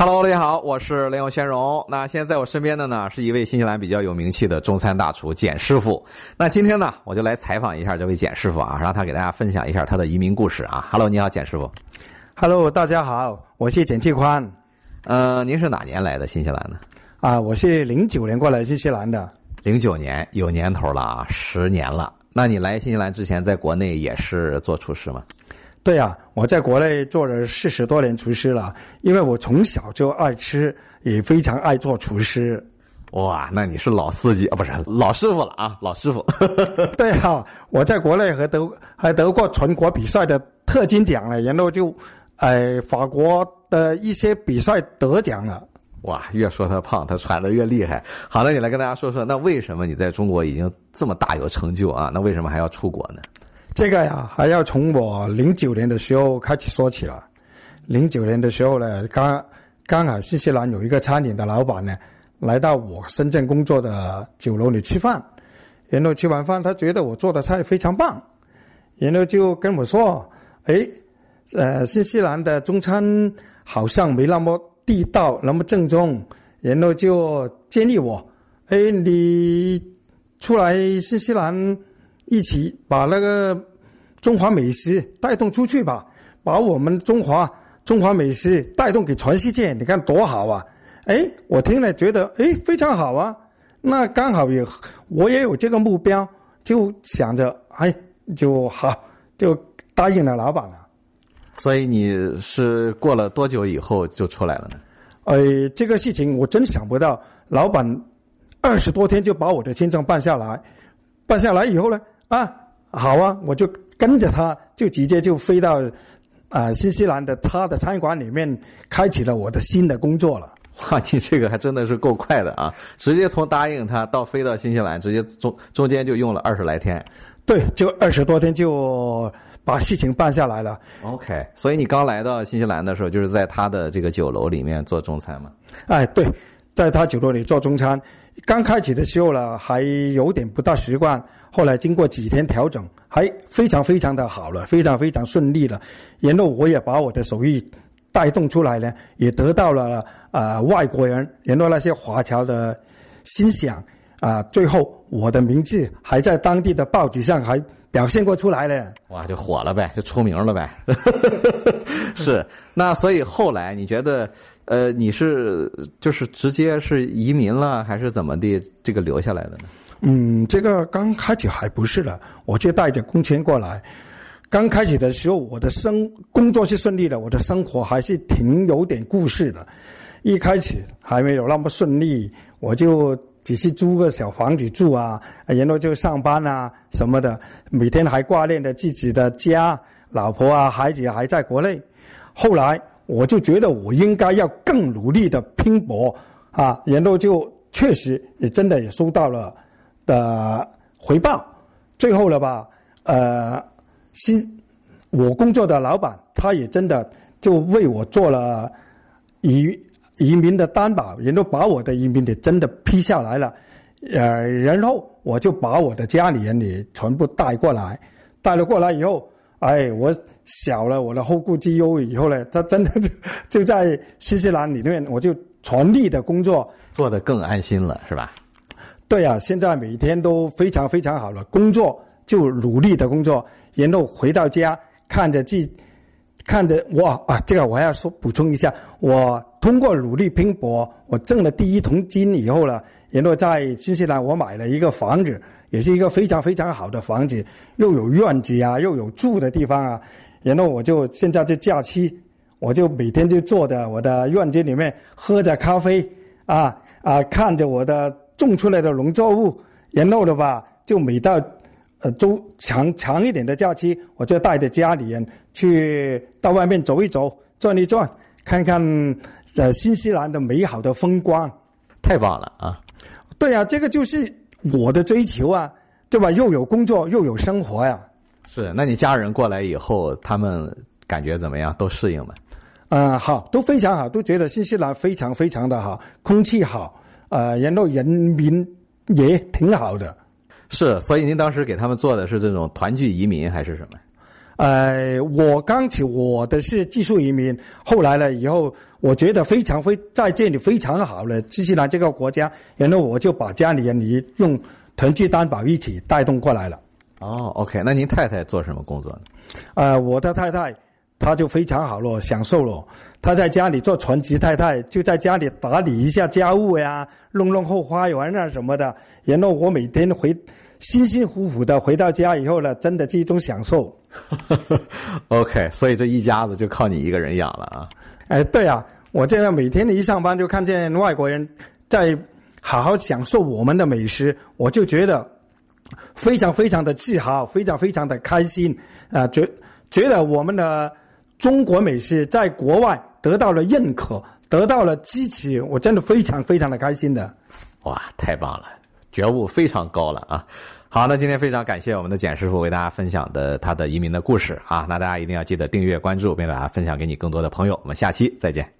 Hello，大家好，我是雷永轩荣。那现在在我身边的呢，是一位新西兰比较有名气的中餐大厨简师傅。那今天呢，我就来采访一下这位简师傅啊，让他给大家分享一下他的移民故事啊。Hello，你好，简师傅。Hello，大家好，我是简继宽。呃，您是哪年来的新西兰呢？啊，我是零九年过来新西兰的。零九年，有年头了啊，十年了。那你来新西兰之前，在国内也是做厨师吗？对呀、啊，我在国内做了四十多年厨师了，因为我从小就爱吃，也非常爱做厨师。哇，那你是老司机啊，不是老师傅了啊，老师傅。对啊，我在国内还得还得过全国比赛的特金奖了，然后就，呃，法国的一些比赛得奖了。哇，越说他胖，他喘的越厉害。好，了你来跟大家说说，那为什么你在中国已经这么大有成就啊？那为什么还要出国呢？这个呀，还要从我零九年的时候开始说起了。零九年的时候呢，刚刚好新西兰有一个餐饮的老板呢，来到我深圳工作的酒楼里吃饭，然后吃完饭，他觉得我做的菜非常棒，然后就跟我说：“哎，呃，新西兰的中餐好像没那么地道，那么正宗。”然后就建议我：“哎，你出来新西兰。”一起把那个中华美食带动出去吧，把我们中华中华美食带动给全世界，你看多好啊！哎，我听了觉得哎非常好啊，那刚好也我也有这个目标，就想着哎就好就答应了老板了。所以你是过了多久以后就出来了呢？哎，这个事情我真想不到，老板二十多天就把我的签证办下来，办下来以后呢？啊，好啊，我就跟着他，就直接就飞到啊、呃、新西兰的他的餐馆里面，开启了我的新的工作了。哇，你这个还真的是够快的啊！直接从答应他到飞到新西兰，直接中中间就用了二十来天。对，就二十多天就把事情办下来了。OK，所以你刚来到新西兰的时候，就是在他的这个酒楼里面做中餐吗？哎，对，在他酒楼里做中餐。刚开始的时候呢，还有点不大习惯，后来经过几天调整，还非常非常的好了，非常非常顺利了。然后我也把我的手艺带动出来呢，也得到了啊、呃、外国人，然后那些华侨的欣赏啊、呃。最后我的名字还在当地的报纸上还表现过出来了。哇，就火了呗，就出名了呗。是，那所以后来你觉得？呃，你是就是直接是移民了，还是怎么的？这个留下来的呢？嗯，这个刚开始还不是的，我就带着工钱过来。刚开始的时候，我的生工作是顺利的，我的生活还是挺有点故事的。一开始还没有那么顺利，我就只是租个小房子住啊，然后就上班啊什么的，每天还挂念着自己的家、老婆啊、孩子还在国内。后来。我就觉得我应该要更努力的拼搏啊，然后就确实也真的也收到了的回报。最后了吧，呃，新我工作的老板他也真的就为我做了一移民的担保，然后把我的移民的真的批下来了，呃，然后我就把我的家里人也全部带过来，带了过来以后。哎，我小了我的后顾之忧以后呢，他真的就就在新西兰里面，我就全力的工作，做得更安心了，是吧？对啊，现在每天都非常非常好了，工作就努力的工作，然后回到家看着自看着哇啊，这个我还要说补充一下，我通过努力拼搏，我挣了第一桶金以后呢，然后在新西兰我买了一个房子。也是一个非常非常好的房子，又有院子啊，又有住的地方啊。然后我就现在这假期，我就每天就坐在我的院子里面喝着咖啡啊啊，看着我的种出来的农作物。然后的吧，就每到呃周长长一点的假期，我就带着家里人去到外面走一走，转一转，看看呃新西兰的美好的风光。太棒了啊！对啊，这个就是。我的追求啊，对吧？又有工作又有生活呀、啊。是，那你家人过来以后，他们感觉怎么样？都适应吗？嗯、呃，好，都非常好，都觉得新西兰非常非常的好，空气好，呃，然后人民也挺好的。是，所以您当时给他们做的是这种团聚移民还是什么？呃，我刚起我的是技术移民，后来了以后，我觉得非常非在这里非常好了，新西兰这个国家，然后我就把家里人你用囤积担保一起带动过来了。哦，OK，那您太太做什么工作呢？呃，我的太太她就非常好了，享受了。她在家里做全职太太，就在家里打理一下家务呀，弄弄后花园啊什么的。然后我每天回辛辛苦苦的回到家以后呢，真的是一种享受。OK，所以这一家子就靠你一个人养了啊。哎，对啊，我这样每天一上班就看见外国人在好好享受我们的美食，我就觉得非常非常的自豪，非常非常的开心啊、觉觉得我们的中国美食在国外得到了认可，得到了支持，我真的非常非常的开心的。哇，太棒了，觉悟非常高了啊！好，那今天非常感谢我们的简师傅为大家分享的他的移民的故事啊，那大家一定要记得订阅关注，并把它分享给你更多的朋友。我们下期再见。